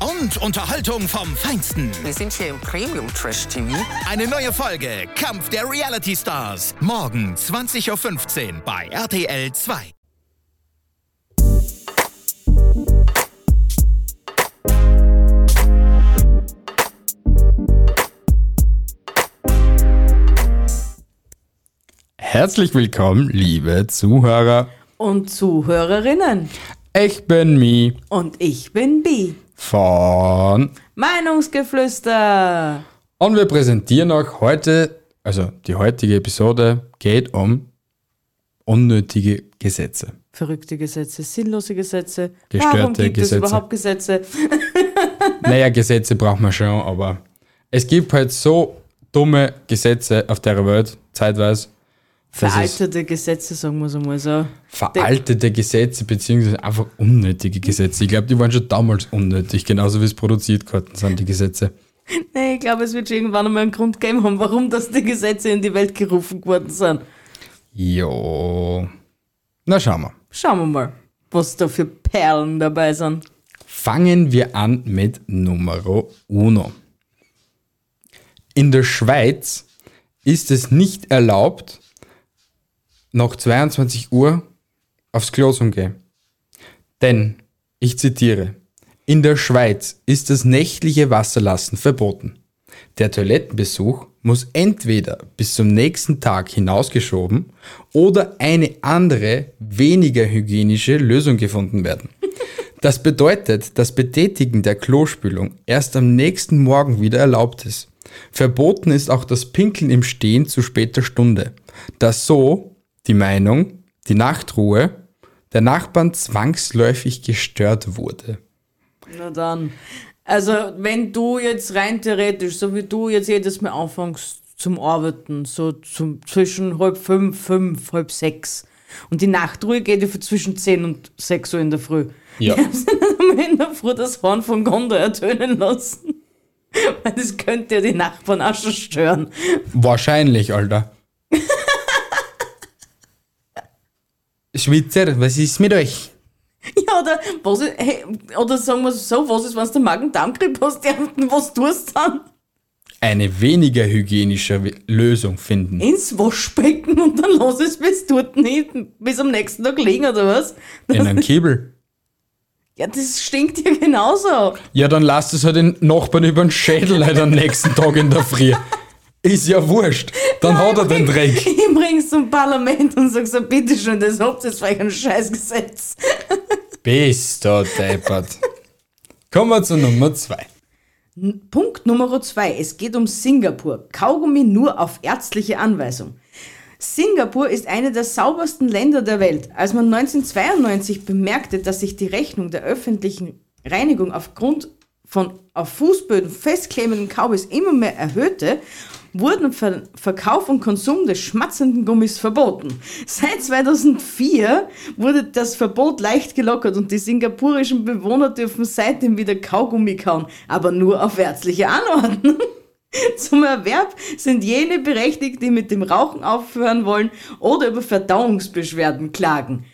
Und Unterhaltung vom Feinsten. Wir sind hier im Premium Trash TV. Eine neue Folge Kampf der Reality Stars. Morgen 20.15 Uhr bei RTL 2. Herzlich willkommen, liebe Zuhörer. und Zuhörerinnen. Ich bin Mi Und ich bin Bi. Von Meinungsgeflüster. und wir präsentieren euch heute, also die heutige Episode geht um unnötige Gesetze. Verrückte Gesetze, sinnlose Gesetze. Gestörte Warum gibt Gesetze. es überhaupt Gesetze? Naja, Gesetze braucht man schon, aber es gibt halt so dumme Gesetze auf der Welt, zeitweise. Veraltete Gesetze, sagen wir es einmal so. veraltete Gesetze, beziehungsweise einfach unnötige Gesetze. Ich glaube, die waren schon damals unnötig, genauso wie es produziert worden sind, die Gesetze. Nee, ich glaube, es wird schon irgendwann einmal einen Grund geben haben, warum das die Gesetze in die Welt gerufen worden sind. Jo. Na, schauen wir. Schauen wir mal, was da für Perlen dabei sind. Fangen wir an mit Numero uno. In der Schweiz ist es nicht erlaubt, nach 22 Uhr aufs Klo zu gehen. Denn, ich zitiere, in der Schweiz ist das nächtliche Wasserlassen verboten. Der Toilettenbesuch muss entweder bis zum nächsten Tag hinausgeschoben oder eine andere, weniger hygienische Lösung gefunden werden. Das bedeutet, das Betätigen der Klospülung erst am nächsten Morgen wieder erlaubt ist. Verboten ist auch das Pinkeln im Stehen zu später Stunde, da so die Meinung, die Nachtruhe der Nachbarn zwangsläufig gestört wurde. Na dann. Also, wenn du jetzt rein theoretisch, so wie du jetzt jedes Mal anfängst zum Arbeiten, so zum, zwischen halb fünf, fünf, halb sechs. Und die Nachtruhe geht ja zwischen zehn und sechs Uhr in der Früh. Ja. Die haben sie in der Früh das Horn von Gondor ertönen lassen. Weil das könnte ja die Nachbarn auch schon stören. Wahrscheinlich, Alter. Schwitzer, was ist mit euch? Ja, oder, was ist, hey, oder sagen wir es so, was ist, wenn du Magen-Darm-Grippe hast, was tust du dann? Eine weniger hygienische Lösung finden. Ins Waschbecken und dann lass es bis dort nicht, bis am nächsten Tag liegen, oder was? In einem Kibbel. Ja, das stinkt ja genauso. Ja, dann lasst es halt den Nachbarn über den Schädel leider am nächsten Tag in der Früh. Ist ja wurscht. Dann hat er den Dreck. Ich bring's zum Parlament und sag so, bitteschön, das habt ihr euch ein Scheißgesetz. Bist du deppert. Kommen wir zu Nummer zwei. Punkt Nummer zwei. Es geht um Singapur. Kaugummi nur auf ärztliche Anweisung. Singapur ist eine der saubersten Länder der Welt. Als man 1992 bemerkte, dass sich die Rechnung der öffentlichen Reinigung aufgrund von auf Fußböden festklebenden Kaubis immer mehr erhöhte, wurden Ver Verkauf und Konsum des schmatzenden Gummis verboten. Seit 2004 wurde das Verbot leicht gelockert und die singapurischen Bewohner dürfen seitdem wieder Kaugummi kauen, aber nur auf ärztliche Anordnung. Zum Erwerb sind jene berechtigt, die mit dem Rauchen aufhören wollen oder über Verdauungsbeschwerden klagen.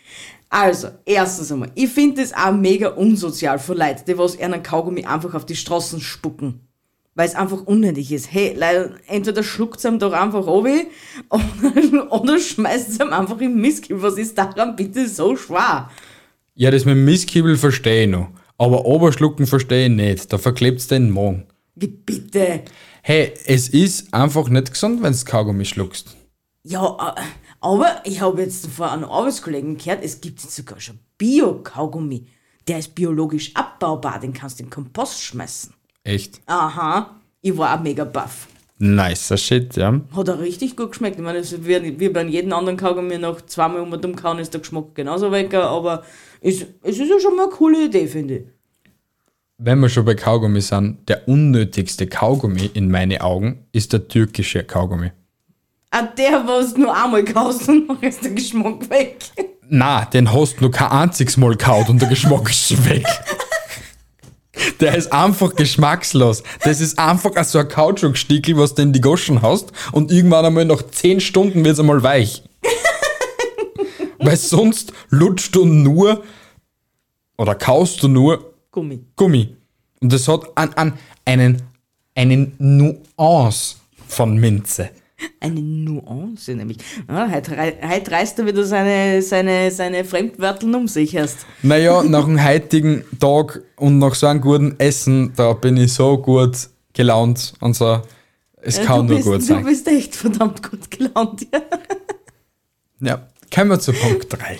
Also, erstens einmal, ich finde das auch mega unsozial für Leute, die was einen Kaugummi einfach auf die Straßen spucken. Weil es einfach unnötig ist. Hey, Leute, entweder schluckt ihm doch einfach runter oder, oder schmeißt es ihm einfach im Mistkübel. Was ist daran bitte so schwer? Ja, das mit dem Misskibbel verstehe ich noch. Aber Oberschlucken verstehe ich nicht. Da verklebt's den Magen. Wie bitte? Hey, es ist einfach nicht gesund, wenn du Kaugummi schluckst. Ja, aber ich habe jetzt von einem Arbeitskollegen gehört, es gibt jetzt sogar schon Bio-Kaugummi. Der ist biologisch abbaubar, den kannst du in den Kompost schmeißen. Echt. Aha, ich war auch mega baff. Nicer Shit, ja. Hat auch richtig gut geschmeckt. Ich meine, es ist wie, wie bei jedem anderen Kaugummi nach zweimal um und um kauen ist der Geschmack genauso weg, aber es, es ist ja schon mal eine coole Idee, finde ich. wenn wir schon bei Kaugummi sind, der unnötigste Kaugummi in meine Augen ist der türkische Kaugummi. Ah, der, was nur einmal kaust und dann ist der Geschmack weg. Na, den hast du noch kein einziges Mal kaut und der Geschmack ist weg. Der ist einfach geschmackslos. Das ist einfach so ein Kautschukstickel, was du in die Goschen hast und irgendwann einmal nach 10 Stunden wird es einmal weich. Weil sonst lutscht du nur oder kaust du nur Gummi. Gummi. Und das hat an, an einen, einen Nuance von Minze. Eine Nuance nämlich. Ah, heute, heute reißt er wieder seine, seine, seine Fremdwörteln um sich erst. Naja, nach dem heutigen Tag und nach so einem guten Essen, da bin ich so gut gelaunt und so. Es Ja, kann du nur bist, gut Du sein. bist echt verdammt gut gelaunt. Ja. Ja, kommen wir zu Punkt 3.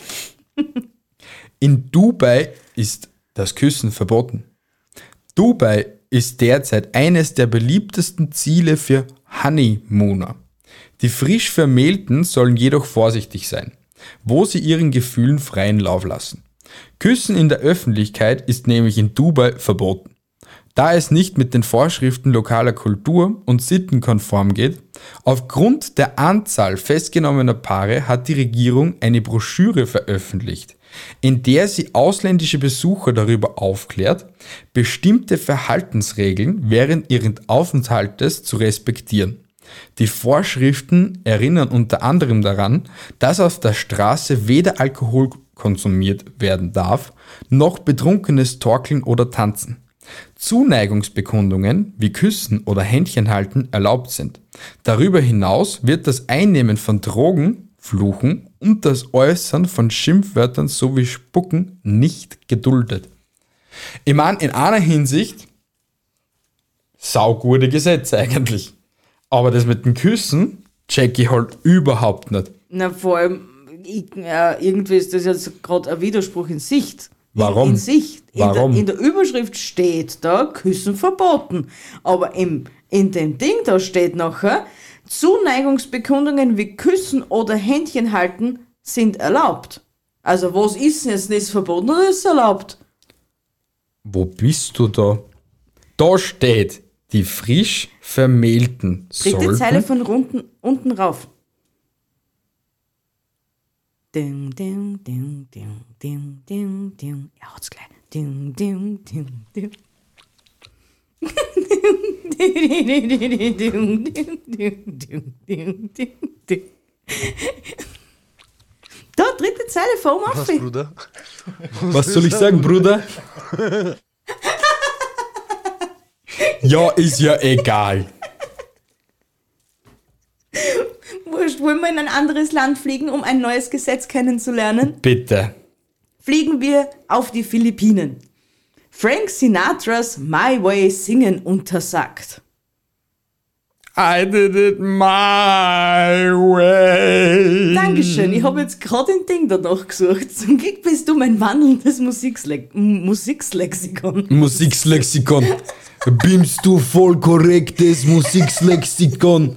In Dubai ist das Küssen verboten. Dubai ist derzeit eines der beliebtesten Ziele für Honeymooner. Die frisch Vermählten sollen jedoch vorsichtig sein, wo sie ihren Gefühlen freien Lauf lassen. Küssen in der Öffentlichkeit ist nämlich in Dubai verboten. Da es nicht mit den Vorschriften lokaler Kultur und Sitten konform geht, aufgrund der Anzahl festgenommener Paare hat die Regierung eine Broschüre veröffentlicht, in der sie ausländische Besucher darüber aufklärt, bestimmte Verhaltensregeln während ihres Aufenthaltes zu respektieren. Die Vorschriften erinnern unter anderem daran, dass auf der Straße weder Alkohol konsumiert werden darf, noch betrunkenes Torkeln oder Tanzen. Zuneigungsbekundungen wie Küssen oder Händchenhalten erlaubt sind. Darüber hinaus wird das Einnehmen von Drogen, Fluchen und das Äußern von Schimpfwörtern sowie Spucken nicht geduldet. Ich meine, in einer Hinsicht saugute Gesetze eigentlich. Aber das mit den Küssen check ich halt überhaupt nicht. Na, vor allem, irgendwie ist das jetzt gerade ein Widerspruch in Sicht. Warum? In, in Sicht. In Warum? Der, in der Überschrift steht da Küssen verboten. Aber im, in dem Ding da steht nachher, Zuneigungsbekundungen wie Küssen oder Händchen halten sind erlaubt. Also was ist denn jetzt? Ist verboten oder ist erlaubt? Wo bist du da? Da steht, die frisch Vermählten Dritte Zeile sollten... von unten, unten rauf. Ding, ding, ding, ding, ding, ding, ding. Er hat's gleich. Ding, ding, ding, ding. Da, dritte Zeile vom Was, Affe. Bruder? Was soll ich sagen, Bruder? ja, ist ja egal. Wurscht, wollen wir in ein anderes Land fliegen, um ein neues Gesetz kennenzulernen? Bitte. fliegen wir auf die Philippinen. Frank Sinatras My Way singen untersagt. I did it my way. Dankeschön, ich habe jetzt gerade ein Ding danach gesucht. Zum Glück bist du mein wandelndes Musiksle M- Musikslexikon. Bimst du voll korrektes Musikslexikon.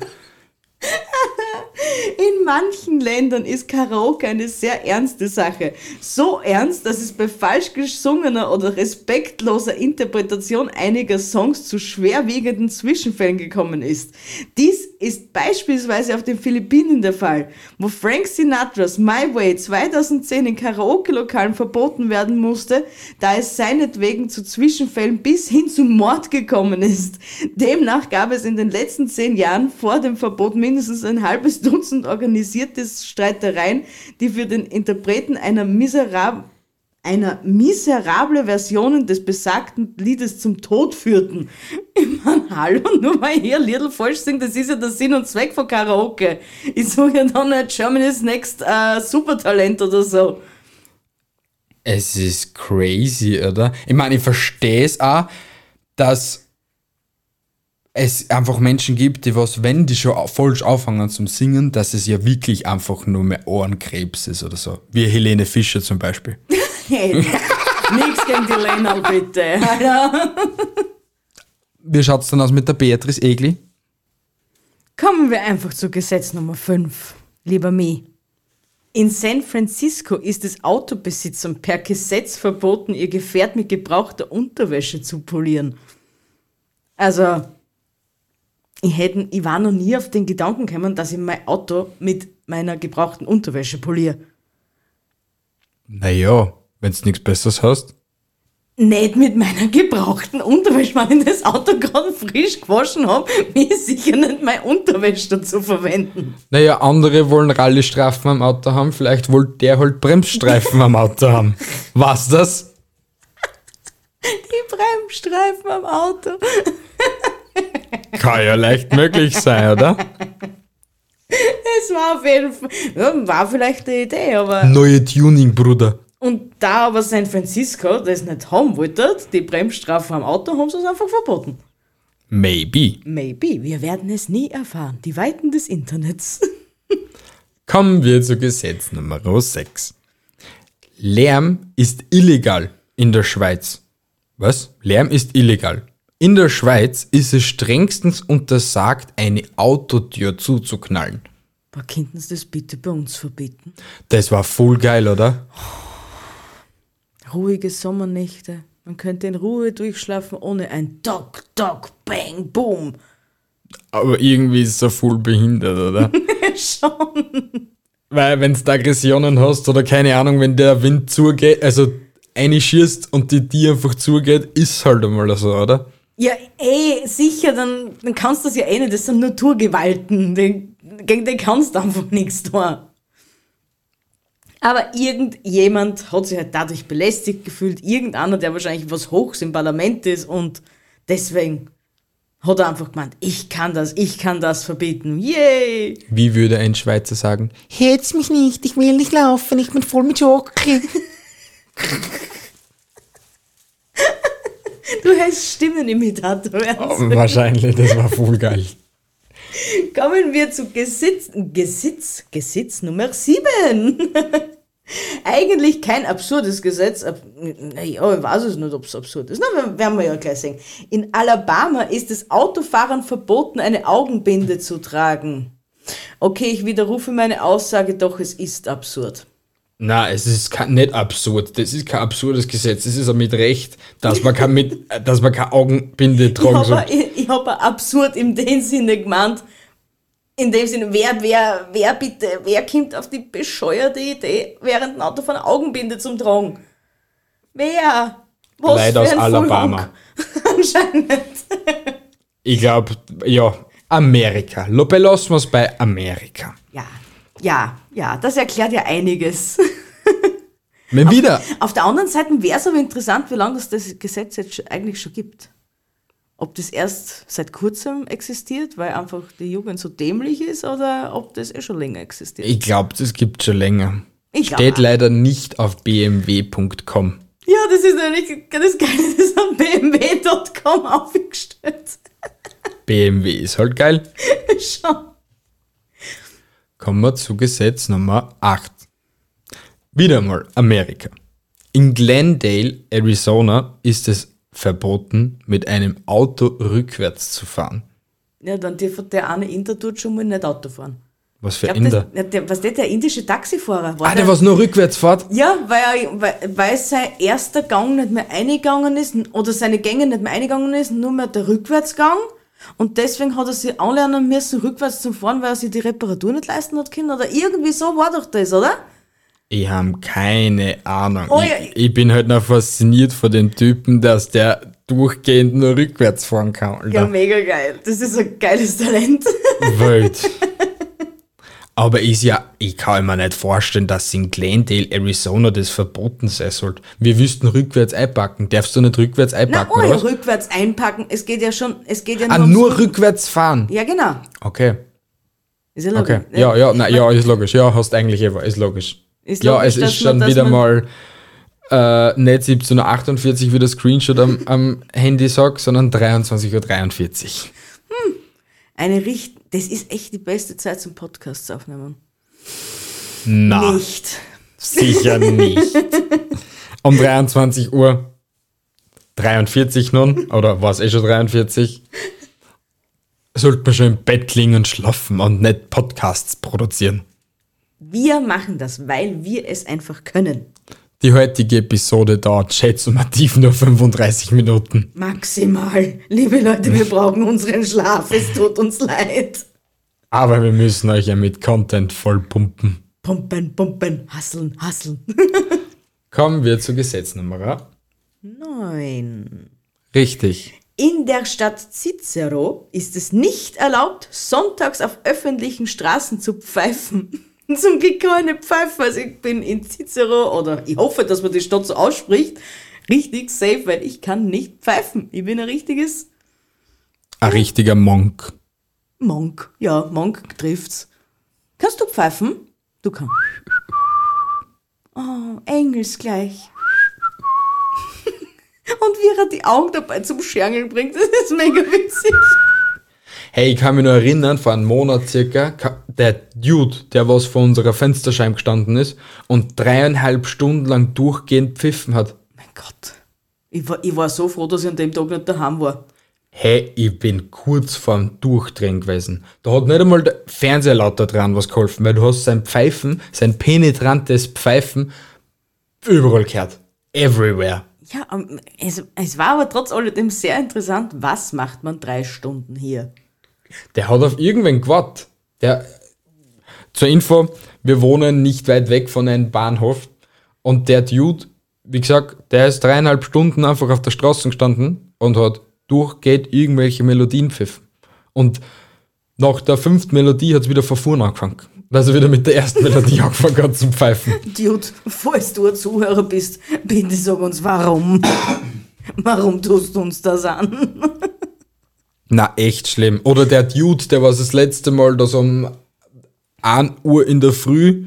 In manchen Ländern ist Karaoke eine sehr ernste Sache. So ernst, dass es bei falsch gesungener oder respektloser Interpretation einiger Songs zu schwerwiegenden Zwischenfällen gekommen ist. Dies ist beispielsweise auf den Philippinen der Fall, wo Frank Sinatras My Way 2010 in Karaoke-Lokalen verboten werden musste, da es seinetwegen zu Zwischenfällen bis hin zum Mord gekommen ist. Demnach gab es in den letzten zehn Jahren vor dem Verbot mindestens ein halbes Dutzend organisierte Streitereien, die für den Interpreten einer miserab einer miserable Versionen des besagten Liedes zum Tod führten. Ich mein, hallo, nur weil hier Liedl falsch singt, das ist ja der Sinn und Zweck von Karaoke. Ich sage ja dann nicht Germany's Next äh, Supertalent oder so. Es ist crazy, oder? Ich meine, ich verstehe es auch, dass es einfach Menschen gibt, die was, wenn die schon falsch anfangen zum Singen, dass es ja wirklich einfach nur mehr Ohrenkrebs ist oder so. Wie Helene Fischer zum Beispiel. Hey, nix gegen die Lena, bitte. Alter. Wie schaut's dann aus mit der Beatrice Egli? Kommen wir einfach zu Gesetz Nummer 5, lieber Mi. In San Francisco ist es Autobesitzern per Gesetz verboten, ihr Gefährt mit gebrauchter Unterwäsche zu polieren. Also, ich, hätte, ich war noch nie auf den Gedanken gekommen, dass ich mein Auto mit meiner gebrauchten Unterwäsche poliere. Naja, wenn du nichts Besseres hast. Nicht mit meiner gebrauchten Unterwäsche, wenn ich das Auto gerade frisch gewaschen habe, mir ist sicher nicht meine Unterwäsche dazu verwenden. Naja, andere wollen Rallye-Strafen am Auto haben, vielleicht wollte der halt Bremsstreifen am Auto haben. Was das? Die Bremsstreifen am Auto. Kann ja leicht möglich sein, oder? Es war auf jeden Fall, ja, war vielleicht eine Idee, aber. Neue Tuning, Bruder. Und da aber San Francisco das nicht haben wollte, die Bremsstrafe am Auto, haben sie es einfach verboten. Maybe. Maybe, wir werden es nie erfahren. Die Weiten des Internets. Kommen wir zu Gesetz Nummer 6. Lärm ist illegal in der Schweiz. Was? Lärm ist illegal. In der Schweiz ist es strengstens untersagt, eine Autotür zuzuknallen. Aber könnten sie das bitte bei uns verbieten? Das war voll geil, oder? Ruhige Sommernächte. Man könnte in Ruhe durchschlafen ohne ein Dock, Dock, Bang, Boom. Aber irgendwie ist so voll behindert, oder? Schon. Weil wenn du Aggressionen hast oder keine Ahnung, wenn der Wind zugeht, also eine schießt und die Tür einfach zugeht, ist halt einmal so, oder? Ja, eh, sicher, dann, dann kannst du das ja eh nicht. Das sind Naturgewalten. Den, gegen den kannst du einfach nichts tun. Aber irgendjemand hat sich halt dadurch belästigt gefühlt. Irgendeiner, der wahrscheinlich was Hochs im Parlament ist und deswegen hat er einfach gemeint, ich kann das, ich kann das verbieten. Yay! Wie würde ein Schweizer sagen? Hetz mich nicht, ich will nicht laufen, ich bin voll mit Schoki. Du heißt Stimmenimitator. werden. Wahrscheinlich, das war voll geil. Kommen wir zu Gesetz, Gesetz, Gesetz Nummer 7. Eigentlich kein absurdes Gesetz. ab- Naja, ich weiß es nicht, ob es absurd ist. Na, werden- werden wir ja gleich sehen. In Alabama ist es Autofahrern verboten, eine Augenbinde zu tragen. Okay, ich widerrufe meine Aussage, doch es ist absurd. Na, es ist nicht absurd. Das ist kein absurdes Gesetz. Das ist auch mit Recht, dass man kein, mit, dass man keine Augenbinde tragen habe soll. ich, ich hab absurd in dem Sinne gemeint, in dem Sinne, wer, wer, wer bitte, wer kommt auf die bescheuerte Idee, während dem Autofahren eine Augenbinde zum Tragen? Wer? Was Leute für aus ein Alabama. Anscheinend. Ich glaube, ja, Amerika. Belassen wir es bei Amerika. Ja, ja, ja, das erklärt ja einiges. Wenn wieder, Auf der anderen Seite wäre es aber interessant, wie lange es das Gesetz jetzt eigentlich schon gibt. Ob das erst seit kurzem existiert, weil einfach die Jugend so dämlich ist, oder ob das eh schon länger existiert. ich glaube, das gibt schon länger. Ich Steht auch. leider nicht auf bmw.com. Ja, das ist nämlich das Geile, das haben bmw.com aufgestellt. BMW ist halt geil. Schon. Kommen wir zu Gesetz Nummer 8. Wieder mal Amerika. In Glendale, Arizona, ist es verboten, mit einem Auto rückwärts zu fahren. Ja, dann dürfte der eine Inder dort schon mal nicht Auto fahren. Was für glaub, Inder? das, der, was der, der indische Taxifahrer war. Ah, der was nur rückwärts fährt? Ja, weil, er, weil, weil sein erster Gang nicht mehr eingegangen ist oder seine Gänge nicht mehr eingegangen ist, nur mehr der Rückwärtsgang. Und deswegen hat er sich anlernen müssen, rückwärts zu fahren, weil er sich die Reparatur nicht leisten hat können. Oder irgendwie so war doch das, oder? Ich habe keine Ahnung. Oh ja, ich, ich bin halt noch fasziniert von dem Typen, dass der durchgehend nur rückwärts fahren kann. Ja, Alter. mega geil. Das ist ein geiles Talent. Wild. Aber ist ja, ich kann mir nicht vorstellen, dass in Glendale, Arizona das verboten sein sollte. Wir wüssten rückwärts einpacken. Darfst du nicht rückwärts Na, einpacken, oh oder ja, rückwärts einpacken. Es geht ja schon, es geht ja Ah, ums nur Rück- rückwärts fahren. Ja, genau. Okay. Ist ja Okay. logisch. Ja, ja, nein, ja, ist logisch. Ja, hast eigentlich eh, ist logisch. Ist ja, logisch, es ist schon wieder mal äh, nicht 17.48 Uhr wie der Screenshot am, am Handy sagt, sondern 23.43 Uhr. Eine Richt das ist echt die beste Zeit zum Podcasts aufnehmen. Na, Nicht. sicher nicht. Um 23 Uhr 43 nun, oder war es eh schon 43? Sollte man schon im Bett liegen und schlafen und nicht Podcasts produzieren. Wir machen das, weil wir es einfach können. Die heutige Episode dauert schätzungsmativ nur 35 Minuten. Maximal. Liebe Leute, wir brauchen unseren Schlaf. Es tut uns leid. Aber wir müssen euch ja mit Content voll pumpen. Pumpen, pumpen, hasseln, hasseln. Kommen wir zu Gesetz Nummer. Neun. Richtig. In der Stadt Cicero ist es nicht erlaubt, sonntags auf öffentlichen Straßen zu pfeifen. Zum Glück keine Pfeife, also ich bin in Cicero oder ich hoffe, dass man die Stadt so ausspricht, richtig safe, weil ich kann nicht pfeifen. Ich bin ein richtiges Ein richtiger Monk. Monk. Ja, Monk trifft's. Kannst du pfeifen? Du kannst. Oh, engelsgleich. Und wie er die Augen dabei zum Schergeln bringt, das ist mega witzig. Hey, ich kann mich nur erinnern, vor einem Monat circa, der Dude, der was vor unserer Fensterscheibe gestanden ist und dreieinhalb Stunden lang durchgehend pfiffen hat. Mein Gott. Ich war, ich war so froh, dass ich an dem Tag nicht daheim war. Hey, ich bin kurz vorm Durchdrehen gewesen. Da hat nicht einmal der Fernseher lauter dran was geholfen, weil du hast sein Pfeifen, sein penetrantes Pfeifen überall gehört. Everywhere. Ja, ähm, es, es war aber trotz alledem sehr interessant, was macht man drei Stunden hier? Der hat auf irgendwen gewartet. Der, zur Info, wir wohnen nicht weit weg von einem Bahnhof und der Dude, wie gesagt, der ist dreieinhalb Stunden einfach auf der Straße gestanden und hat durchgeht irgendwelche Melodien pfiffen. Und nach der fünften Melodie hat es wieder vorne angefangen. Also wieder mit der ersten Melodie angefangen hat zum Pfeifen. Dude, falls du ein Zuhörer bist, bitte sag uns warum. warum tust du uns das an? Na, echt schlimm. Oder der Dude, der was das letzte Mal da so um 1 Uhr in der Früh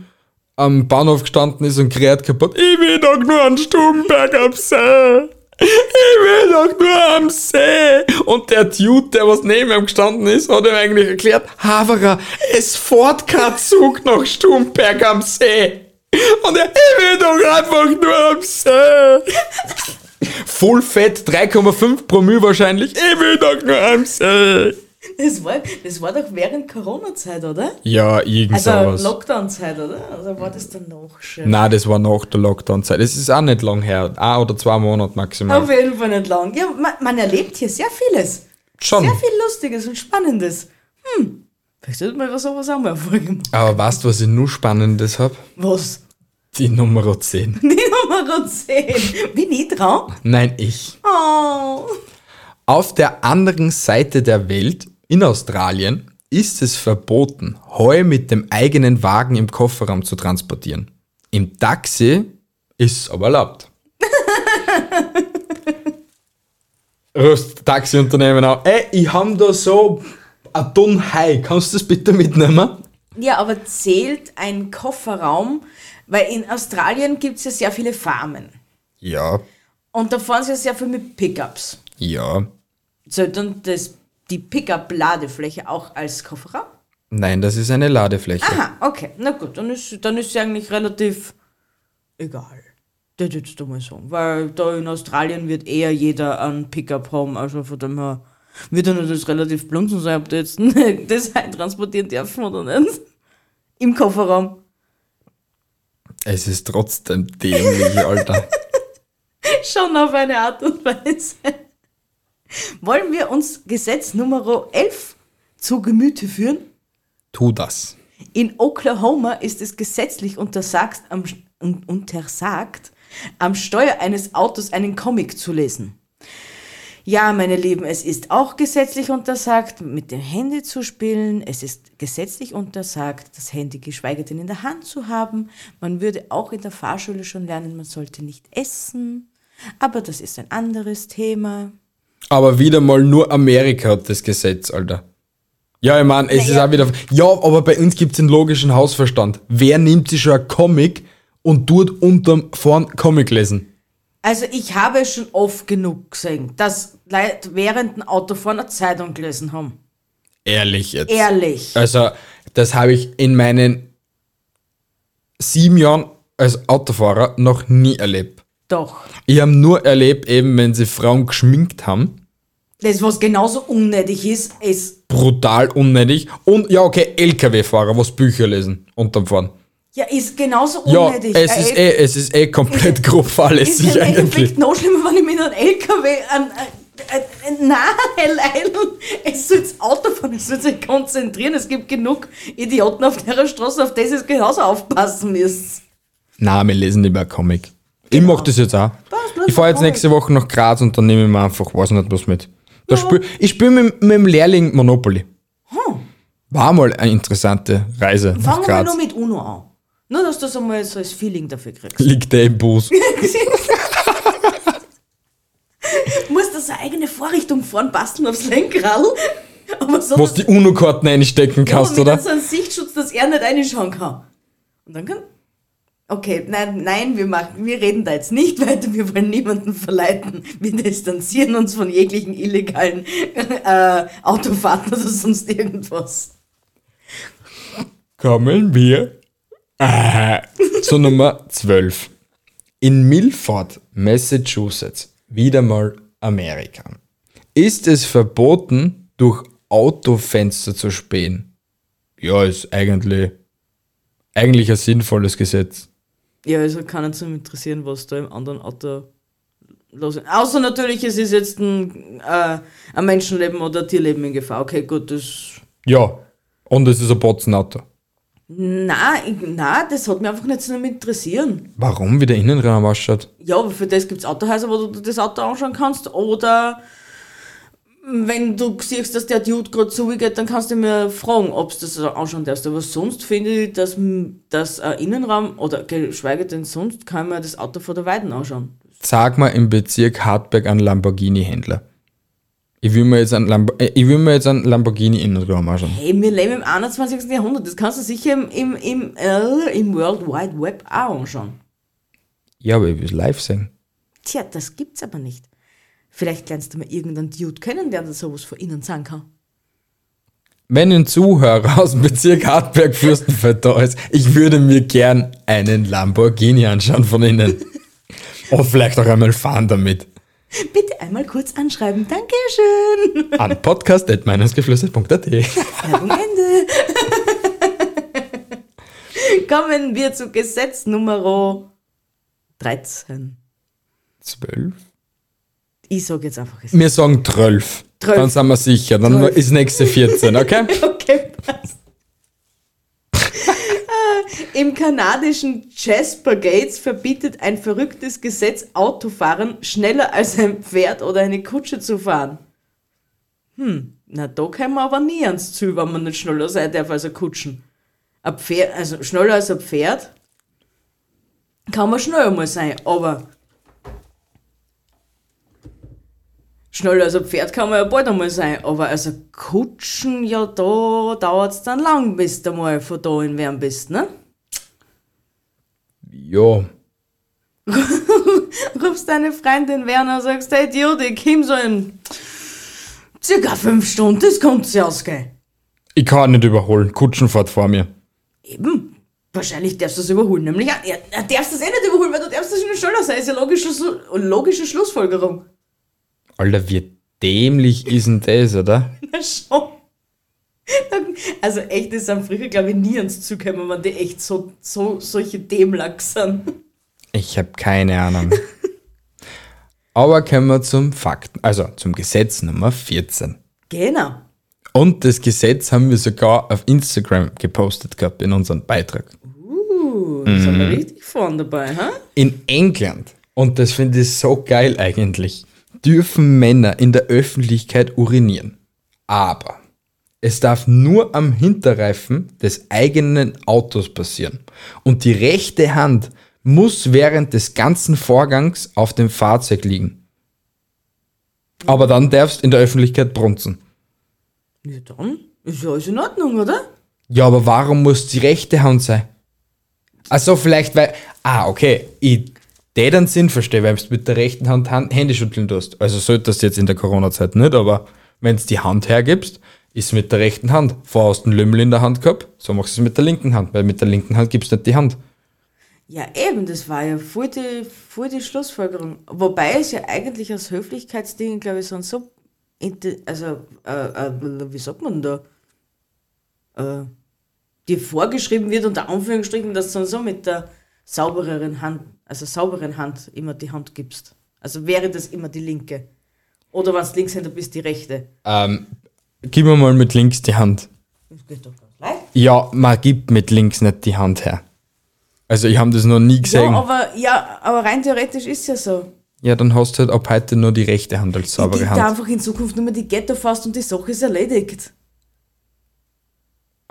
am Bahnhof gestanden ist und gerät kaputt. Ich will doch nur an Stubenberg am See. Ich will doch nur am See. Und der Dude, der was neben ihm gestanden ist, hat ihm eigentlich erklärt, Haverer, es fährt kein Zug nach Stubenberg am See. Und er, ich will doch einfach nur am See. Full Fett, 3,5 Promille wahrscheinlich. Ich will doch nur am See. Das war, das war doch während Corona-Zeit, oder? Ja, irgend Also sowas. Lockdown-Zeit, oder? Also war das dann noch schön? Nein, das war nach der Lockdown-Zeit. Das ist auch nicht lang her. Ein oder zwei Monate maximal. Auf jeden Fall nicht lang. Ja, man, man erlebt hier sehr vieles. Schon. Sehr viel Lustiges und Spannendes. Hm, vielleicht sollte man sowas auch mal erfolgen. Aber weißt du, was ich nur Spannendes hab? Was? Die Nummer 10. Die Nummer 10. Bin ich dran? Nein, ich. Oh. Auf der anderen Seite der Welt, in Australien, ist es verboten, Heu mit dem eigenen Wagen im Kofferraum zu transportieren. Im Taxi ist es aber erlaubt. Rufst Taxiunternehmen an. Ey, ich hab da so ein Ton Hai. Kannst du das bitte mitnehmen? Ja, aber zählt ein Kofferraum, weil in Australien gibt es ja sehr viele Farmen. Ja. Und da fahren sie ja sehr viel mit Pickups. Ja. Zählt dann das, die Pickup-Ladefläche auch als Kofferraum? Nein, das ist eine Ladefläche. Aha, okay. Na gut, dann ist, dann ist sie eigentlich relativ egal. Das jetzt mal sagen. Weil da in Australien wird eher jeder einen Pickup haben. Also von dem her wird dann das relativ blunzen sein, ob die jetzt das Heim transportieren dürfen oder nicht. Im Kofferraum. Es ist trotzdem dämlich, Alter. Schon auf eine Art und Weise. Wollen wir uns Gesetz Nummer 11 zu Gemüte führen? Tu das. In Oklahoma ist es gesetzlich untersagt, am, un- untersagt, am Steuer eines Autos einen Comic zu lesen. Ja, meine Lieben, es ist auch gesetzlich untersagt, mit dem Handy zu spielen. Es ist gesetzlich untersagt, das Handy geschweige denn in der Hand zu haben. Man würde auch in der Fahrschule schon lernen, man sollte nicht essen. Aber das ist ein anderes Thema. Aber wieder mal nur Amerika hat das Gesetz, Alter. Ja, ich meine, es ist Naja. auch wieder. Ja, aber bei uns gibt es den logischen Hausverstand. Wer nimmt sich schon ein Comic und tut unterm vorn Comic lesen? Also ich habe schon oft genug gesehen, dass Leute während dem Autofahren eine Zeitung gelesen haben. Ehrlich jetzt. Ehrlich. Also, das habe ich in meinen sieben Jahren als Autofahrer noch nie erlebt. Doch. Ich habe nur erlebt, eben wenn sie Frauen geschminkt haben. Das, was genauso unnötig ist, ist Brutal unnötig. Und ja, okay, LKW-Fahrer, was Bücher lesen unterm Fahren. Ja, ist genauso Ja, unnötig. es Äh, ist eh, es ist eh komplett grob ist fahrlässig ja im eigentlich. Noch schlimmer, wenn ich mit einem LKW an. Äh, äh, nein, Leil, es soll das Auto fahren, es soll sich konzentrieren. Es gibt genug Idioten auf der Straße, auf das es genauso aufpassen müsst. Nein, wir lesen lieber Comic. Ich mach das jetzt auch. bleib Ich fahre jetzt Comic. nächste Woche nach Graz und dann nehme ich mir einfach, weiß nicht was mit. Da spiel, ich spiele mit, mit dem Lehrling Monopoly. War mal eine interessante Reise Fangen wir nur mit Uno an. Nur, dass du so mal so das Feeling dafür kriegst. Liegt der im Bus. Muss das eine eigene Vorrichtung vorn basteln aufs Lenkrad. Aber so, du die UNO-Karten einstecken ja, kannst, mit oder? so einem Sichtschutz, dass er nicht reinschauen kann. Und dann kann. Okay, nein, nein, wir machen, wir reden da jetzt nicht weiter, wir wollen niemanden verleiten. Wir distanzieren uns von jeglichen illegalen äh, Autofahrten oder sonst irgendwas. Kommen wir äh, zu Nummer 12. In Milford, Massachusetts, wieder mal Amerika, ist es verboten, durch Autofenster zu spähen. Ja, ist eigentlich, eigentlich ein sinnvolles Gesetz. Ja, also kann uns interessieren, was da im anderen Auto los ist. Außer natürlich, es ist jetzt ein, äh, ein Menschenleben oder ein Tierleben in Gefahr. Okay, gut, das. Ja, und es ist ein Botzenauto. Na, ich- na, das hat mich einfach nicht so interessieren. Warum, wie der Innenraum ausschaut? Ja, aber für das gibt es Autohäuser, wo du das Auto anschauen kannst. Oder wenn du siehst, dass der Dude gerade zugeht, dann kannst du mir fragen, ob du das anschauen darfst. Aber sonst finde ich, dass, dass ein Innenraum, oder geschweige denn sonst, kann man das Auto vor der Weiden anschauen. Sag mal im Bezirk Hartberg einen Lamborghini-Händler. Ich will mir jetzt einen, Lambo äh, ich will mir jetzt einen Lamborghini-Innenraum anschauen. Hey, wir leben im 21. Jahrhundert. Das kannst du sicher im, im, im, äh, im World Wide Web auch anschauen. Ja, aber ich will es live sehen. Tja, das gibt's aber nicht. Vielleicht lernst du mal irgendeinen Dude kennen, der sowas von innen sagen kann. Wenn ein Zuhörer aus dem Bezirk Hartberg-Fürstenfeld da ist, ich würde mir gern einen Lamborghini anschauen von innen. Und vielleicht auch einmal fahren damit. Bitte einmal kurz anschreiben. Dankeschön. An podcast.meinungsgeflüster.at Werbung Ende. Kommen wir zu Gesetz Nummer 13. 12? Ich sage jetzt einfach es. Wir sagen 12. Zwölf. Dann sind wir sicher. Dann Zwölf. ist nächste 14, okay? Okay, passt. Im kanadischen Jasper Gates verbietet ein verrücktes Gesetz Autofahren schneller als ein Pferd oder eine Kutsche zu fahren. Hm, na da kommen wir aber nie ans Ziel, wenn man nicht schneller sein darf als ein Kutschen. Ein Pferd, also schneller als ein Pferd kann man schneller mal sein, aber schneller als ein Pferd kann man ja bald einmal sein, aber als ein Kutschen, ja da dauert es dann lang, bis du mal von da in Wern bist, ne? Ja. rufst deine Freundin Werner und sagst, hey Idiot, ich komm so in circa fünf Stunden, das kommt sich ausgehen. Ich kann nicht überholen. Kutschen fährt vor mir. Eben, wahrscheinlich darfst du es überholen, nämlich, ja, darfst du es eh nicht überholen, weil du darfst es nicht schneller sein, ist ja logische, logische Schlussfolgerung. Alter, wie dämlich ist denn das, oder? Na schon. Also echt, das sind früher, glaube ich, nie ans Zug gekommen, wenn die echt so, so solche Dämlacks sind. Ich habe keine Ahnung. Aber kommen wir zum Fakten, also zum Gesetz Nummer 14. Genau. Und das Gesetz haben wir sogar auf Instagram gepostet gehabt in unserem Beitrag. Uh, da sind wir richtig vorne dabei, ha? In England, und das finde ich so geil eigentlich, dürfen Männer in der Öffentlichkeit urinieren. Aber es darf nur am Hinterreifen des eigenen Autos passieren. Und die rechte Hand muss während des ganzen Vorgangs auf dem Fahrzeug liegen. Aber dann darfst in der Öffentlichkeit brunzen. Ja, dann ist ja alles in Ordnung, oder? Ja, aber warum muss die rechte Hand sein? Also vielleicht, weil. Ah, okay. Ich den dann Sinn verstehe, weil du mit der rechten Hand, Hand Hände schütteln tust. Also solltest du jetzt in der Corona-Zeit nicht, aber wenn du die Hand hergibst, ist mit der rechten Hand. Vorher hast du einen Lümmel in der Hand gehabt, so machst du es mit der linken Hand, weil mit der linken Hand gibst du nicht die Hand. Ja, eben, das war ja voll die, voll die Schlussfolgerung. Wobei es ja eigentlich aus Höflichkeitsdingen, glaube ich, sonst so, also, äh, äh, wie sagt man da? Äh, dir vorgeschrieben wird, unter Anführungsstrichen, dass du dann so mit der saubereren Hand, also sauberen Hand immer die Hand gibst. Also wäre das immer die linke. Oder wenn du Linkshänder bist, die rechte. Ähm, gib mir mal mit links die Hand. Das geht doch ganz leicht. Ja, man gibt mit links nicht die Hand her. Also ich habe das noch nie Ja, gesehen. Ja, aber, ja, aber rein theoretisch ist ja so. dann hast du halt ab heute nur die rechte Hand als Ich saubere da Hand. einfach in Zukunft nur mehr die Ghetto fast und die Sache ist erledigt.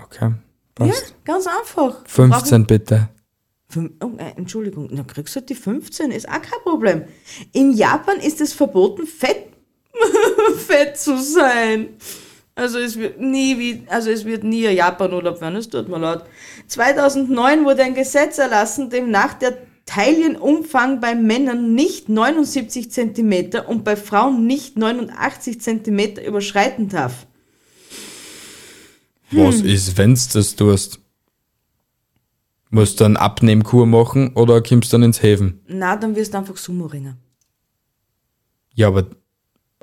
Okay, Ja, passt. ganz einfach. 15 bitte. Oh, äh, Entschuldigung, na kriegst du die 15, ist auch kein Problem. In Japan ist es verboten, fett, fett zu sein. Also es wird nie wie, also es wird nie ein Japan-Urlaub werden, es tut mir leid. 2009 wurde ein Gesetz erlassen, demnach der Taillenumfang bei Männern nicht 79 cm und bei Frauen nicht 89 cm überschreiten darf. Was Hm. ist, wenn's das tust? Musst du dann Abnehmkur machen oder kommst dann ins Häfen? Na, dann wirst du einfach Sumo-Ringer. Ja, aber.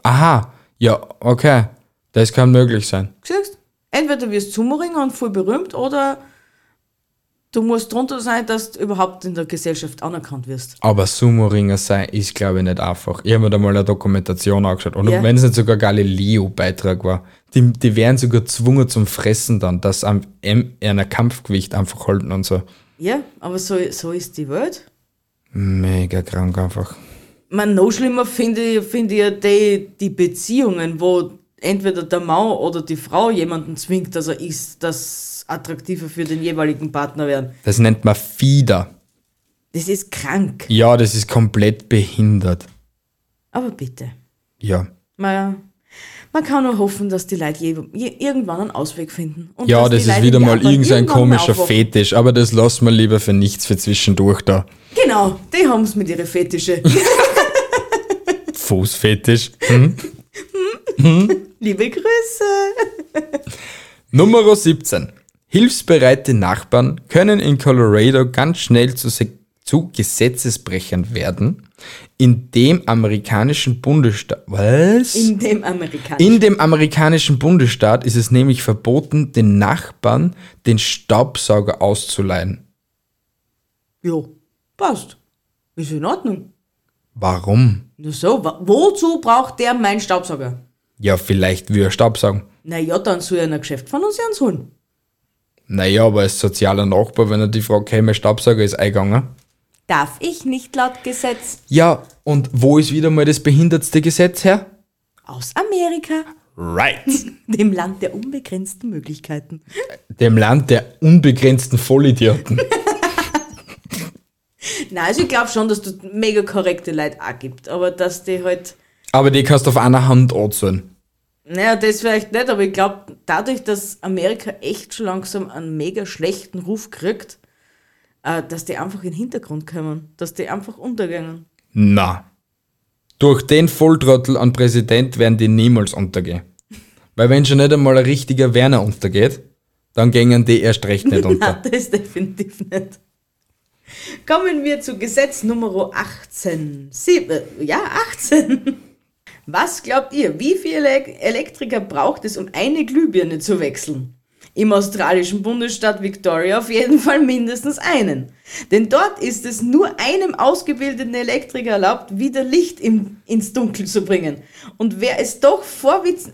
Aha, ja, okay. Das kann möglich sein. Siehst Entweder wirst du Sumo-Ringer und voll berühmt oder du musst drunter sein, dass du überhaupt in der Gesellschaft anerkannt wirst. Aber Sumo-Ringer sein ist, glaube ich, nicht einfach. Ich habe mir da mal eine Dokumentation angeschaut. Und Ja. wenn es nicht sogar Galileo-Beitrag war, die, die werden sogar gezwungen zum Fressen dann, dass am einer Kampfgewicht einfach halten und so. Ja, aber so, so ist die Welt. Mega krank einfach. Man, noch schlimmer finde ich, finde ich ja die, die Beziehungen, wo entweder der Mann oder die Frau jemanden zwingt, dass er ist, das attraktiver für den jeweiligen Partner werden. Das nennt man Fieder. Das ist krank. Ja, das ist komplett behindert. Aber bitte. Ja. Man, man kann nur hoffen, dass die Leute je, je, irgendwann einen Ausweg finden. Und Ja, das ist Leute wieder mal irgendein komischer aufwachen. Fetisch, aber das lassen wir lieber für nichts für zwischendurch da. Genau, die haben es mit ihren Fetische. Fußfetisch. Hm? Liebe Grüße. Nummer 17. Hilfsbereite Nachbarn können in Colorado ganz schnell zu, Se zu Gesetzesbrechern werden. In dem amerikanischen Bundesstaat. Was? In dem Amerikanischen. In dem amerikanischen Bundesstaat ist es nämlich verboten, den Nachbarn den Staubsauger auszuleihen. jo, passt. Ist in Ordnung. Warum? Na so, wozu braucht der meinen Staubsauger? Ja, vielleicht will er Staubsaugen. Naja, dann soll er in ein Geschäft von uns eins holen. Naja, aber als sozialer Nachbar, wenn er die Frage, okay, mein Staubsauger ist eingegangen. Darf ich nicht laut Gesetz. Ja, und wo ist wieder mal das behindertste Gesetz her? Aus Amerika, Right. dem Land der unbegrenzten Möglichkeiten. Dem Land der unbegrenzten Vollidioten. Na, also ich glaube schon, dass es mega korrekte Leute auch gibt, aber dass die halt, Aber die kannst du auf einer Hand anzählen. naja, das vielleicht nicht, aber ich glaube, dadurch, dass Amerika echt schon langsam einen mega schlechten Ruf kriegt, dass die einfach in den Hintergrund kommen, dass die einfach untergehen. Na. Durch den Volltrottel an Präsident werden die niemals untergehen. Weil wenn schon nicht einmal ein richtiger Werner untergeht, dann gingen die erst recht nicht Nein, unter. das definitiv nicht. Kommen wir zu Gesetz Nummer 18. Sieb äh, ja, 18. Was glaubt ihr, wie viele Elektriker braucht es, um eine Glühbirne zu wechseln? Im australischen Bundesstaat Victoria auf jeden Fall mindestens einen. Denn dort ist es nur einem ausgebildeten Elektriker erlaubt, wieder Licht im, ins Dunkel zu bringen. Und wer es doch vorwitz,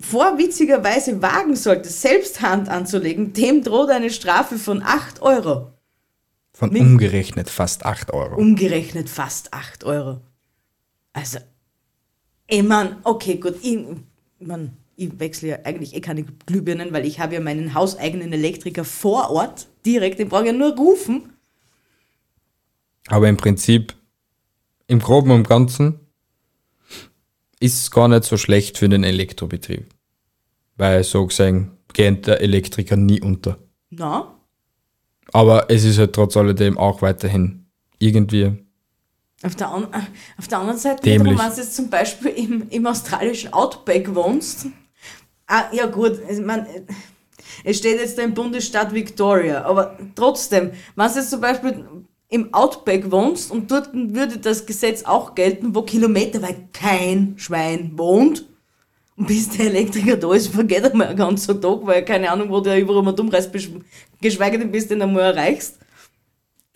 vorwitzigerweise wagen sollte, selbst Hand anzulegen, dem droht eine Strafe von 8 Euro. Von umgerechnet fast 8 Euro. Umgerechnet fast 8 Euro. Also, ich mein, okay, gut, ich, man, ich wechsle ja eigentlich eh keine Glühbirnen, weil ich habe ja meinen hauseigenen Elektriker vor Ort, direkt, den brauche ich ja nur rufen. Aber im Prinzip, im Groben und Ganzen, ist es gar nicht so schlecht für den Elektrobetrieb. Weil so gesehen geht der Elektriker nie unter. Na, Aber es ist halt trotz alledem auch weiterhin irgendwie. auf der, an, auf der anderen Seite, wenn du jetzt zum Beispiel im, im australischen Outback wohnst, ah, ja gut, ich mein, es steht jetzt da im Bundesstaat Victoria, aber trotzdem, wenn du jetzt zum Beispiel im Outback wohnst und dort würde das Gesetz auch gelten, wo kilometerweit kein Schwein wohnt bis der Elektriker da ist, vergeht einmal ein ganzer Tag, weil keine Ahnung, wo der überall mal dumm reißt, besch- geschweige denn, bis du den einmal erreichst.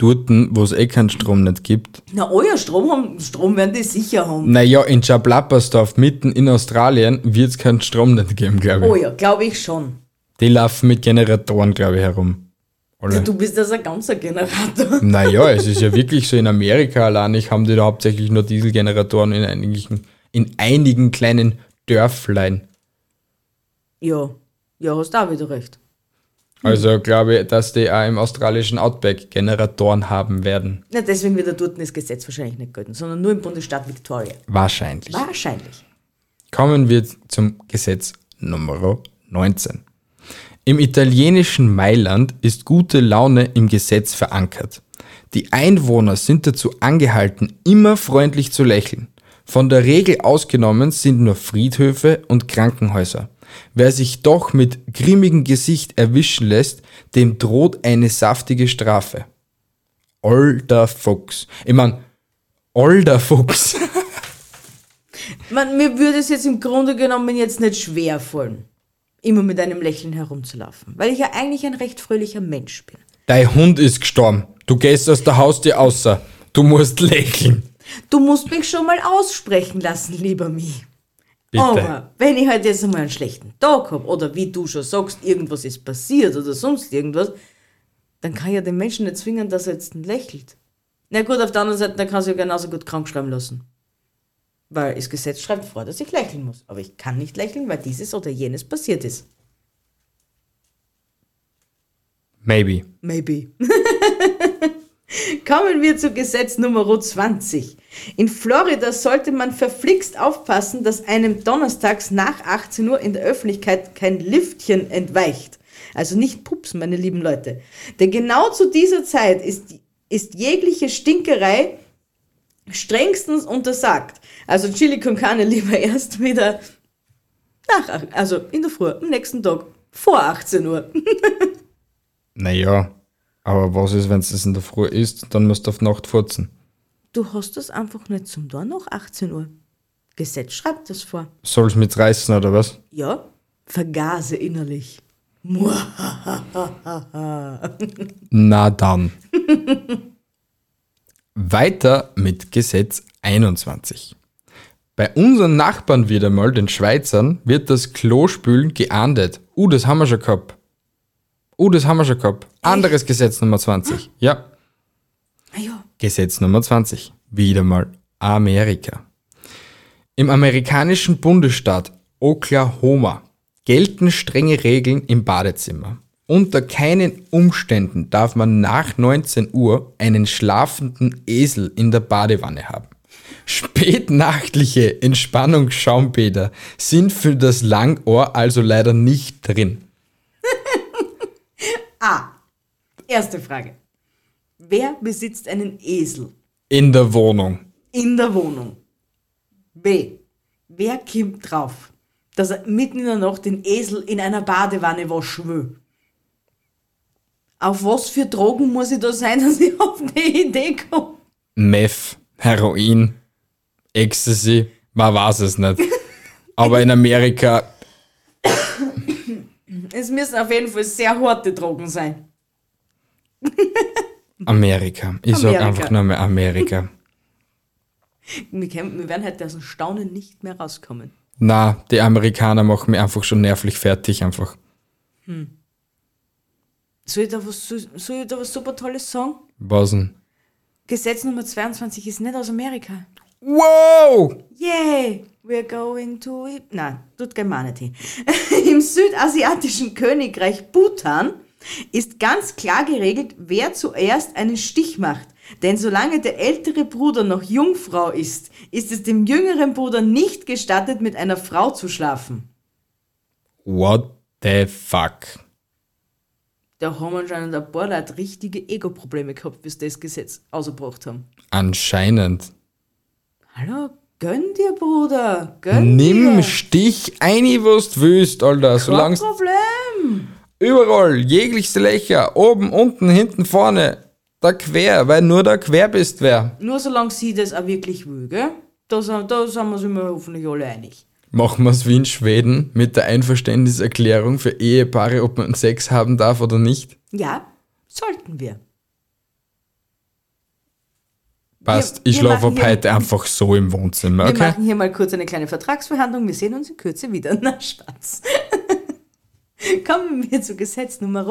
Dort, wo es eh keinen Strom nicht gibt. Na, euer Strom haben, Strom werden die sicher haben. Naja, in Chaplappersdorf, mitten in Australien, wird es keinen Strom nicht geben, glaube ich. Oh ja, glaube ich schon. Die laufen mit Generatoren, glaube ich, herum. Alle. Du bist also ein ganzer Generator. Naja, es ist ja wirklich so, in Amerika allein, ich haben die da hauptsächlich nur Dieselgeneratoren in einigen, in einigen kleinen Dörflein. Ja, ja, hast auch wieder recht. Also glaube ich, dass die auch im australischen Outback Generatoren haben werden. Na, deswegen wird dort das Gesetz wahrscheinlich nicht gelten, sondern nur im Bundesstaat Victoria. Wahrscheinlich. Wahrscheinlich. Kommen wir zum Gesetz Nummer 19. Im italienischen Mailand ist gute Laune im Gesetz verankert. Die Einwohner sind dazu angehalten, immer freundlich zu lächeln. Von der Regel ausgenommen sind nur Friedhöfe und Krankenhäuser. Wer sich doch mit grimmigem Gesicht erwischen lässt, dem droht eine saftige Strafe. Older Fuchs. Ich mein, Older Fuchs. Man, mir würde es jetzt im Grunde genommen jetzt nicht schwer fallen, immer mit einem Lächeln herumzulaufen, weil ich ja eigentlich ein recht fröhlicher Mensch bin. Dein Hund ist gestorben. Du gehst aus der Haustür außer. Du musst lächeln. Du musst mich schon mal aussprechen lassen, lieber Mi. Bitte. Aber wenn ich halt jetzt einmal einen schlechten Tag habe oder wie du schon sagst, irgendwas ist passiert oder sonst irgendwas, dann kann ja den Menschen nicht zwingen, dass er jetzt lächelt. Na gut, auf der anderen Seite, dann kann sie ja genauso gut krank schreiben lassen. Weil das Gesetz schreibt vor, dass ich lächeln muss. Aber ich kann nicht lächeln, weil dieses oder jenes passiert ist. Maybe. Maybe. Kommen wir zu Gesetz Nummer 20. In Florida sollte man verflixt aufpassen, dass einem donnerstags nach 18 Uhr in der Öffentlichkeit kein Liftchen entweicht. Also nicht Pups, meine lieben Leute. Denn genau zu dieser Zeit ist, ist jegliche Stinkerei strengstens untersagt. Also Chili con Carne lieber erst wieder nach, ach- also in der Früh, am nächsten Tag, vor 18 Uhr. Naja, aber was ist, wenn es in der Früh ist? Dann musst du auf Nacht furzen. Du hast das einfach nicht zum Tor nach 18 Uhr. Gesetz schreibt das vor. Soll's mit reißen oder was? Ja, vergase innerlich. Na dann. Weiter mit Gesetz 21. Bei unseren Nachbarn wieder mal, den Schweizern, wird das Klospülen geahndet. Uh, das haben wir schon gehabt. Uh, das haben wir schon gehabt. Anderes Gesetz Nummer 20. Ja. Ah Gesetz Nummer 20. Wieder mal Amerika. Im amerikanischen Bundesstaat Oklahoma gelten strenge Regeln im Badezimmer. Unter keinen Umständen darf man nach 19 Uhr einen schlafenden Esel in der Badewanne haben. Spätnachtliche Entspannungsschaumbäder sind für das Langohr also leider nicht drin. erste Frage. Wer besitzt einen Esel In der Wohnung. in der Wohnung? B. Wer kommt drauf, dass er mitten in der Nacht den Esel in einer Badewanne waschen will? Auf was für Drogen muss ich da sein, dass ich auf die Idee komme? Meth, Heroin, Ecstasy, man weiß es nicht. Aber in Amerika, Es müssen auf jeden Fall sehr harte Drogen sein. Amerika. Ich sag Amerika. einfach nur mehr Amerika. Wir, können, wir werden heute aus dem Staunen nicht mehr rauskommen. Na, die Amerikaner machen mich einfach schon nervlich fertig einfach. Soll ich da was, soll, soll ich da was super Tolles sagen? Was denn? Gesetz Nummer 22 ist nicht aus Amerika. Wow! Yay! We're going to... Nein, tut kein Mann nicht hin. Im südasiatischen Königreich Bhutan ist ganz klar geregelt, wer zuerst einen Stich macht. Denn solange der ältere Bruder noch Jungfrau ist, ist es dem jüngeren Bruder nicht gestattet, mit einer Frau zu schlafen. What the fuck? Da haben anscheinend ein paar Leute richtige Ego-Probleme gehabt, bis sie das Gesetz ausgebracht haben. Anscheinend. Hallo, gönn dir, Bruder, gönn Nimm dir. Stich ein, was du willst, Alter. Kein Problem. Überall, jeglichste Löcher, oben, unten, hinten, vorne, da quer, weil nur da quer bist wer. Nur solange sie das auch wirklich will, gell? Da sind, da sind wir uns immer hoffentlich alle einig. Machen wir es wie in Schweden mit der Einverständniserklärung für Ehepaare, ob man Sex haben darf oder nicht? Ja, sollten wir. Passt, Wir- ich wir schlafe machen ab heute einfach so im Wohnzimmer, Wir okay? machen hier mal kurz eine kleine Vertragsverhandlung. Wir sehen uns in Kürze wieder. Na, Spaß. Kommen wir zu Gesetz Nummer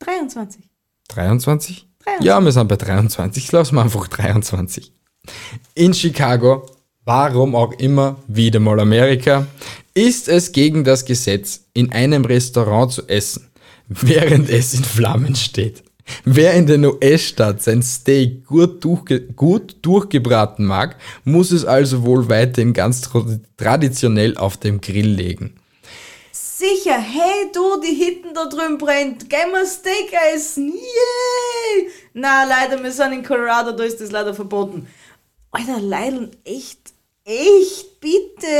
23. 23? 23. Ja, wir sind bei 23. Lassen wir einfach 23. In Chicago, warum auch immer, wieder mal Amerika, ist es gegen das Gesetz, in einem Restaurant zu essen, während es in Flammen steht. Wer in der US-Stadt sein Steak gut, durchge gut durchgebraten mag, muss es also wohl weiterhin ganz tra- traditionell auf dem Grill legen. Sicher, hey du, die Hitten da drüben brennt. Gehen wir Steak essen. Yay! Na, leider, wir sind in Colorado, da ist das leider verboten. Alter, Leideln, echt, echt, bitte.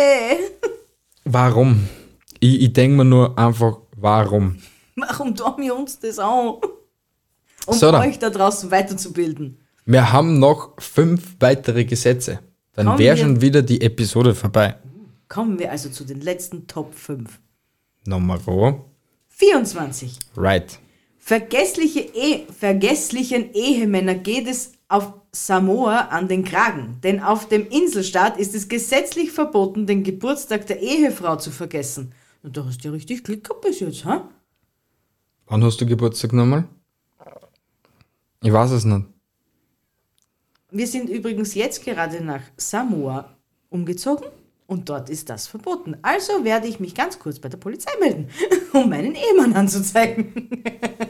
Warum? Ich, ich denke mir nur einfach, warum? Warum tun wir uns das an? Um So, euch da draußen weiterzubilden. Wir haben noch fünf weitere Gesetze. Dann wäre schon wieder die Episode vorbei. Kommen wir also zu den letzten Top 5. Nummer 24. right. Vergessliche e vergesslichen Ehemänner geht es auf Samoa an den Kragen, denn auf dem Inselstaat ist es gesetzlich verboten, den Geburtstag der Ehefrau zu vergessen. Und da hast du ja richtig Glück gehabt bis jetzt, ha? Wann hast du Geburtstag nochmal? Ich weiß es nicht. Wir sind übrigens jetzt gerade nach Samoa umgezogen und dort ist das verboten. Also werde ich mich ganz kurz bei der Polizei melden, um meinen Ehemann anzuzeigen.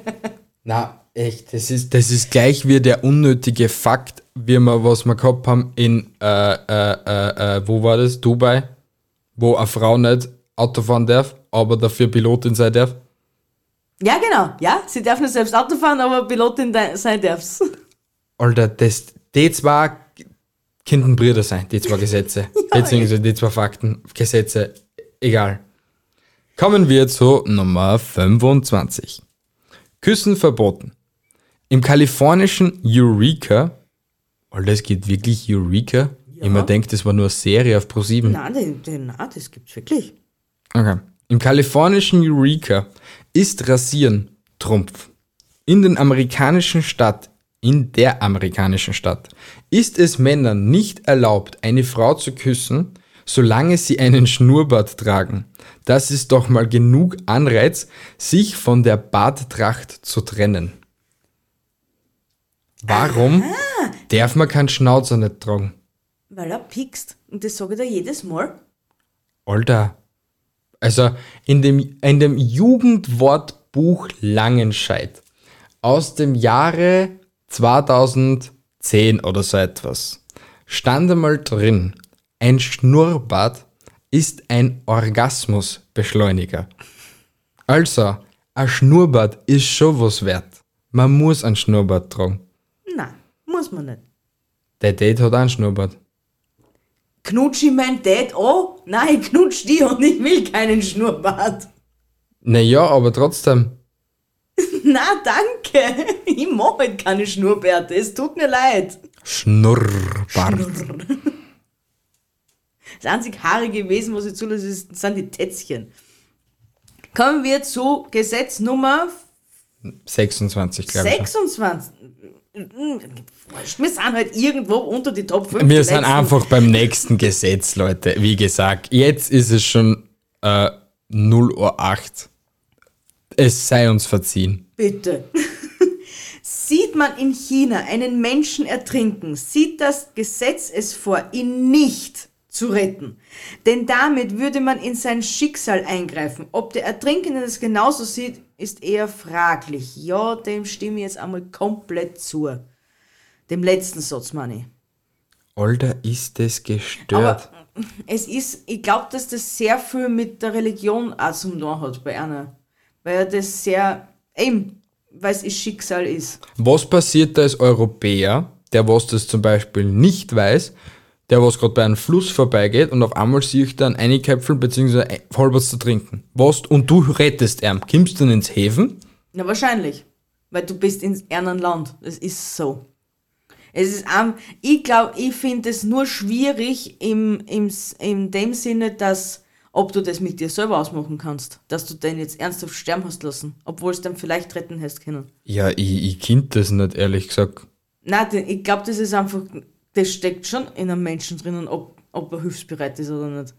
Na, echt, das ist, das ist gleich wie der unnötige Fakt, wie wir, was wir gehabt haben in, äh, äh, äh, äh, wo war das? Dubai, wo eine Frau nicht Auto fahren darf, aber dafür Pilotin sein darf. Ja, genau. Ja, sie darf nicht selbst Auto fahren, aber Pilotin sein darf's. Alter, das, die zwei könnten Brüder sein, die zwei Gesetze. beziehungsweise die zwei Fakten, Gesetze, egal. Kommen wir zu Nummer 25. Küssen verboten. Im kalifornischen Eureka, Alter, es geht wirklich Eureka? Ich mir denkt, das war nur eine Serie auf Pro7. Nein, na, das gibt's wirklich. Okay. Im kalifornischen Eureka ist Rasieren Trumpf. In den amerikanischen Stadt, in der amerikanischen Stadt, ist es Männern nicht erlaubt, eine Frau zu küssen, solange sie einen Schnurrbart tragen. Das ist doch mal genug Anreiz, sich von der Barttracht zu trennen. Warum darf man keinen Schnauzer nicht tragen? Weil er piekst. Und das sage ich dir jedes Mal. Alter. Also in dem, in dem Jugendwortbuch Langenscheid aus dem Jahre 2010 oder so etwas stand einmal drin, ein Schnurrbart ist ein Orgasmusbeschleuniger. Also, ein Schnurrbart ist schon was wert. Man muss ein Schnurrbart tragen. Nein, muss man nicht. Der Date hat auch einen Schnurrbart. Knutsch ich mein Dad an? Nein, ich knutsch die und ich will keinen Schnurrbart. Naja, aber trotzdem. Na, danke. Ich mache halt keine Schnurrbärte. Es tut mir leid. Schnurrbart. Das einzig Haarige gewesen, was ich zulasse, ist- sind die Tätzchen. Kommen wir zu Gesetz Nummer 26, glaube ich. 26. Wurscht, Wir sind halt irgendwo unter die Top 5. Wir sind einfach beim nächsten Gesetz, Leute. Wie gesagt, jetzt ist es schon äh, 0 Uhr 8. Es sei uns verziehen. Bitte. Sieht man in China einen Menschen ertrinken, sieht das Gesetz es vor, ihn nicht zu retten. Denn damit würde man in sein Schicksal eingreifen. Ob der Ertrinkende das genauso sieht, ist eher fraglich. Ja, dem stimme ich jetzt einmal komplett zu. Dem letzten Satz, Manni. Alter, ist das gestört. Aber es ist, ich glaube, dass das sehr viel mit der Religion auch zum tun hat bei einer. Weil er das sehr, eben, weil es ihr Schicksal ist. Was passiert da als Europäer, der was das zum Beispiel nicht weiß, der was gerade bei einem Fluss vorbeigeht und auf einmal sehe ich dann eine Köpfel bzw. halbers zu trinken. Was? Und du rettest ihn. Kommst du dann ins Häfen? Ja, wahrscheinlich. Weil du bist in einem Land. Das ist so. Es ist am, ich glaube, ich finde es nur schwierig im, im, in dem Sinne, dass, ob du das mit dir selber ausmachen kannst, dass du den jetzt ernsthaft sterben hast lassen, obwohl es dann vielleicht retten hättest können. Ja, ich, ich kind das nicht, ehrlich gesagt. Nein, ich glaube, das ist einfach, das steckt schon in einem Menschen drinnen, ob, ob er hilfsbereit ist oder nicht.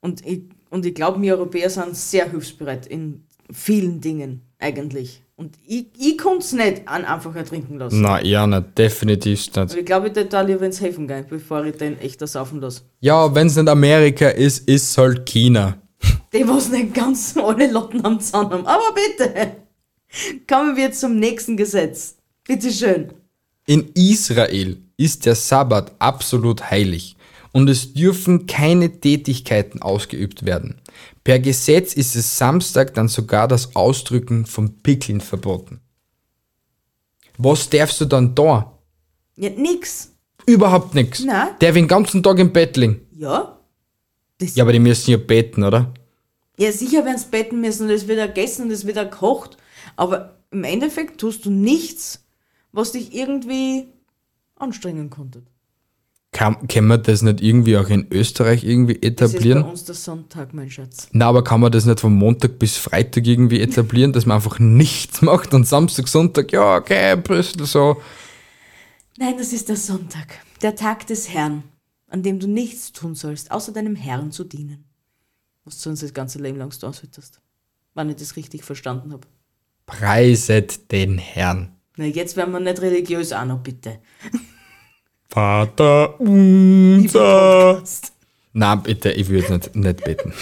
Und ich, und ich glaube, wir Europäer sind sehr hilfsbereit in vielen Dingen, eigentlich. Und ich, ich konnte es nicht an einfach ertrinken lassen. Na, ja, nicht, definitiv nicht. Aber ich glaube, ich würde da lieber ins Helfen gehen, bevor ich den echt saufen lasse. Ja, wenn es nicht Amerika ist, ist es halt China. Die, was nicht ganz alle Lotten am Zaun haben. Aber bitte! Kommen wir zum nächsten Gesetz. Bitte schön. In Israel ist der Sabbat absolut heilig und es dürfen keine Tätigkeiten ausgeübt werden. Per Gesetz ist es Samstag dann sogar das Ausdrücken von Pickeln verboten. Was darfst du dann da? Ja, nix. Überhaupt nichts. Nein. Der den ganzen Tag im Bett liegen. Ja? Das Ja, aber die müssen ja beten, oder? Ja, sicher werden sie betten müssen und es wird gegessen und es wird gekocht. Aber im Endeffekt tust du nichts, was dich irgendwie anstrengen konnte. Kann, kann man das nicht irgendwie auch in Österreich irgendwie Das ist bei etablieren? uns der Sonntag, mein Schatz. Na, aber kann man das nicht von Montag bis Freitag irgendwie etablieren, dass man einfach nichts macht und Samstag, Sonntag, ja, okay, Brüssel so. Nein, das ist der Sonntag, der Tag des Herrn, an dem du nichts tun sollst, außer deinem Herrn zu dienen. Was du uns das ganze Leben lang solltest. Wenn ich das richtig verstanden habe. Preiset den Herrn. Na, jetzt werden wir nicht religiös auch noch, bitte. Vater unser. Na, bitte, ich würde nicht, nicht beten.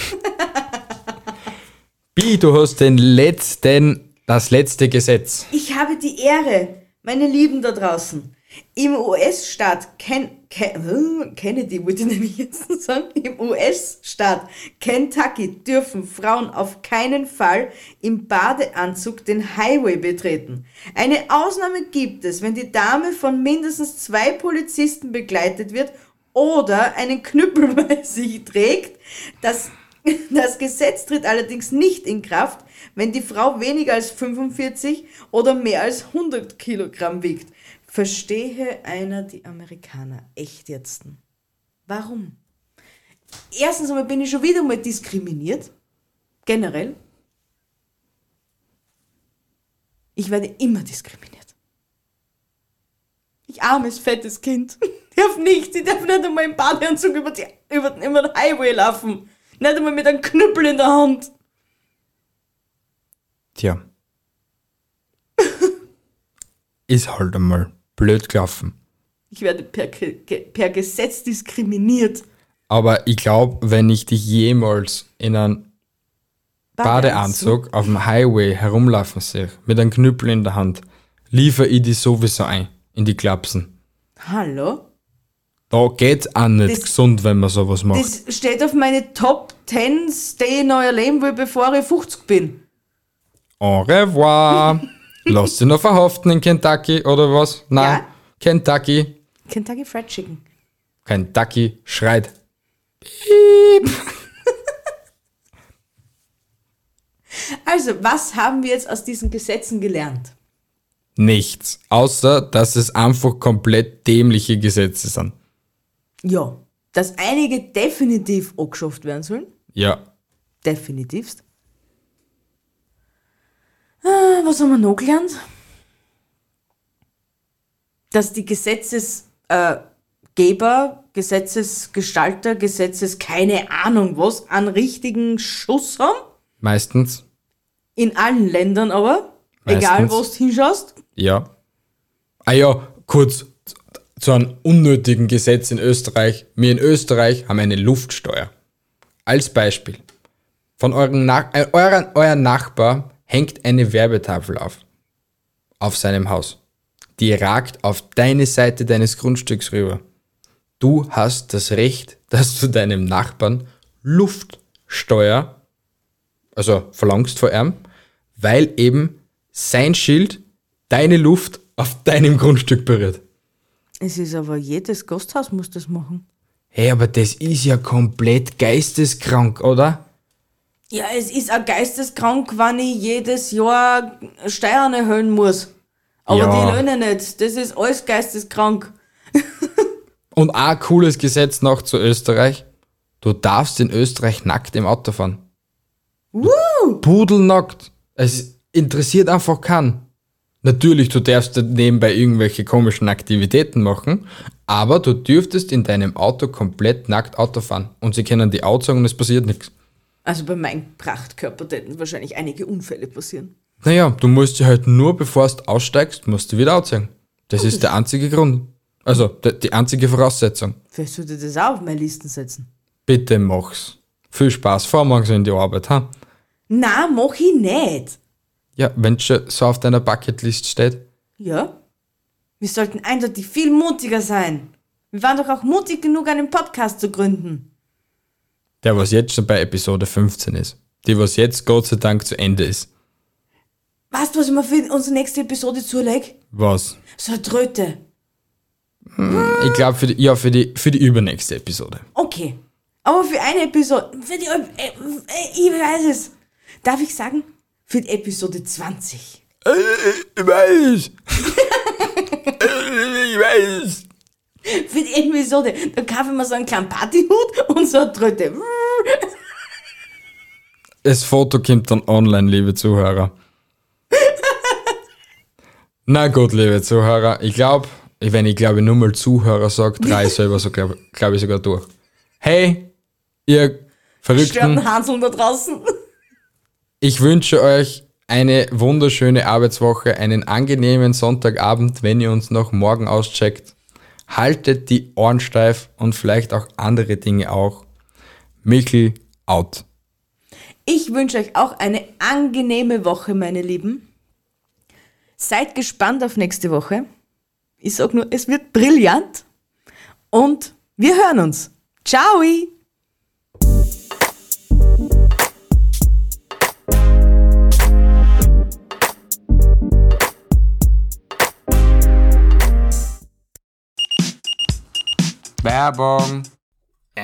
Bi, du hast den letzten, das letzte Gesetz. Ich habe die Ehre, meine Lieben da draußen. Im US-Staat Ken Ken Kennedy, wollte ich nämlich jetzt sagen, im US-Staat Kentucky dürfen Frauen auf keinen Fall im Badeanzug den Highway betreten. Eine Ausnahme gibt es, wenn die Dame von mindestens zwei Polizisten begleitet wird oder einen Knüppel bei sich trägt. Das, das Gesetz tritt allerdings nicht in Kraft, wenn die Frau weniger als 45 oder mehr als 100 Kilogramm wiegt. Verstehe einer die Amerikaner echt jetzt? Warum? Erstens einmal bin ich schon wieder mal diskriminiert. Generell. Ich werde immer diskriminiert. Ich armes, fettes Kind. Ich darf nichts. Ich darf nicht einmal im Badeanzug über, die, über, über den Highway laufen. Nicht einmal mit einem Knüppel in der Hand. Tja. Ist halt einmal blöd gelaufen. Ich werde per, per Gesetz diskriminiert. Aber ich glaube, wenn ich dich jemals in einem Badeanzug auf dem Highway herumlaufen sehe, mit einem Knüppel in der Hand, liefere ich dich sowieso ein in die Klapsen. Hallo? Da geht's auch nicht Das- gesund, wenn man sowas macht. Das steht auf meine Top 10 Stay in euer Leben will, bevor ich 50 bin. Au revoir. Lass dich noch verhaften in Kentucky oder was? Nein. Ja. Kentucky. Kentucky Fried Chicken. Kentucky schreit. Also, was haben wir jetzt aus diesen Gesetzen gelernt? Nichts. Außer, dass es einfach komplett dämliche Gesetze sind. Ja, dass einige definitiv angeschafft werden sollen. Ja. Definitivst. Ah, was haben wir noch gelernt? Dass die Gesetzesgeber, äh, Gesetzesgestalter, Gesetzes, keine Ahnung was, einen richtigen Schuss haben. Meistens. In allen Ländern aber. Egal, Meistens. wo du hinschaust. Ja. Ah ja, kurz zu einem unnötigen Gesetz in Österreich. Wir in Österreich haben eine Luftsteuer. Als Beispiel. Von euren Nach äh, euren, euer Nachbar hängt eine Werbetafel auf. Auf seinem Haus. Die ragt auf deine Seite deines Grundstücks rüber. Du hast das Recht, dass du deinem Nachbarn Luftsteuer, also verlangst vor ihm, weil eben sein Schild deine Luft auf deinem Grundstück berührt. Es ist aber jedes Gasthaus muss das machen. Hey, aber das ist ja komplett geisteskrank, oder? Ja, es ist auch geisteskrank, wenn ich jedes Jahr Steuern erhöhen muss. Aber Ja. die löhnen nicht. Das ist alles geisteskrank. Und auch ein cooles Gesetz noch zu Österreich. Du darfst in Österreich nackt im Auto fahren. Woo! Pudelnackt. Es interessiert einfach keinen. Natürlich, du darfst nebenbei irgendwelche komischen Aktivitäten machen, aber du dürftest in deinem Auto komplett nackt Auto fahren. Und sie können die Auto sagen und es passiert nichts. Also bei meinem Prachtkörper hätten wahrscheinlich einige Unfälle passieren. Naja, du musst dich halt nur, bevor du aussteigst, musst du wieder ausziehen. Das ist der einzige Grund. Also, die, die einzige Voraussetzung. Vielleicht sollte ich das auch auf meine Listen setzen. Bitte mach's. Viel Spaß, fahr morgen so in die Arbeit, ha? Na, mach ich nicht. Ja, wenn schon so auf deiner Bucketlist steht. Ja? Wir sollten eindeutig viel mutiger sein. Wir waren doch auch mutig genug, einen Podcast zu gründen. Der, was jetzt schon bei Episode 15 ist. Die, was jetzt Gott sei Dank zu Ende ist. Weißt du, was ich mir für unsere nächste Episode zulege? Was? So eine Tröte. Ich glaube, für die, ja, für die, für die übernächste Episode. Okay. Aber für eine Episode. Für die, äh, äh, ich weiß es. Darf ich sagen? Für die Episode 20. Ich weiß. ich weiß. Für die Episode. Da kaufe ich mir so einen kleinen Partyhut und so eine Tröte. Das Foto kommt dann online, liebe Zuhörer. Na gut, liebe Zuhörer. Ich glaube, wenn ich glaube nur mal Zuhörer sage, drei selber so glaube glaub ich sogar durch. Hey, ihr Verrückten. Störten Hanseln da draußen. Ich wünsche euch eine wunderschöne Arbeitswoche, einen angenehmen Sonntagabend, wenn ihr uns noch morgen auscheckt. Haltet die Ohren steif und vielleicht auch andere Dinge auch. Michel out. Ich wünsche euch auch eine angenehme Woche, meine Lieben. Seid gespannt auf nächste Woche. Ich sag nur, es wird brillant. Und wir hören uns. Ciao! Werbung.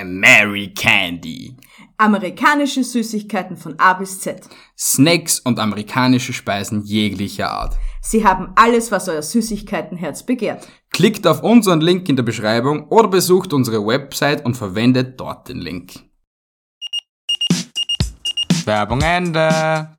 Mary Candy. Amerikanische Süßigkeiten von A bis Z. Snacks und amerikanische Speisen jeglicher Art. Sie haben alles, was euer Süßigkeitenherz begehrt. Klickt auf unseren Link in der Beschreibung oder besucht unsere Website und verwendet dort den Link. Werbung Ende.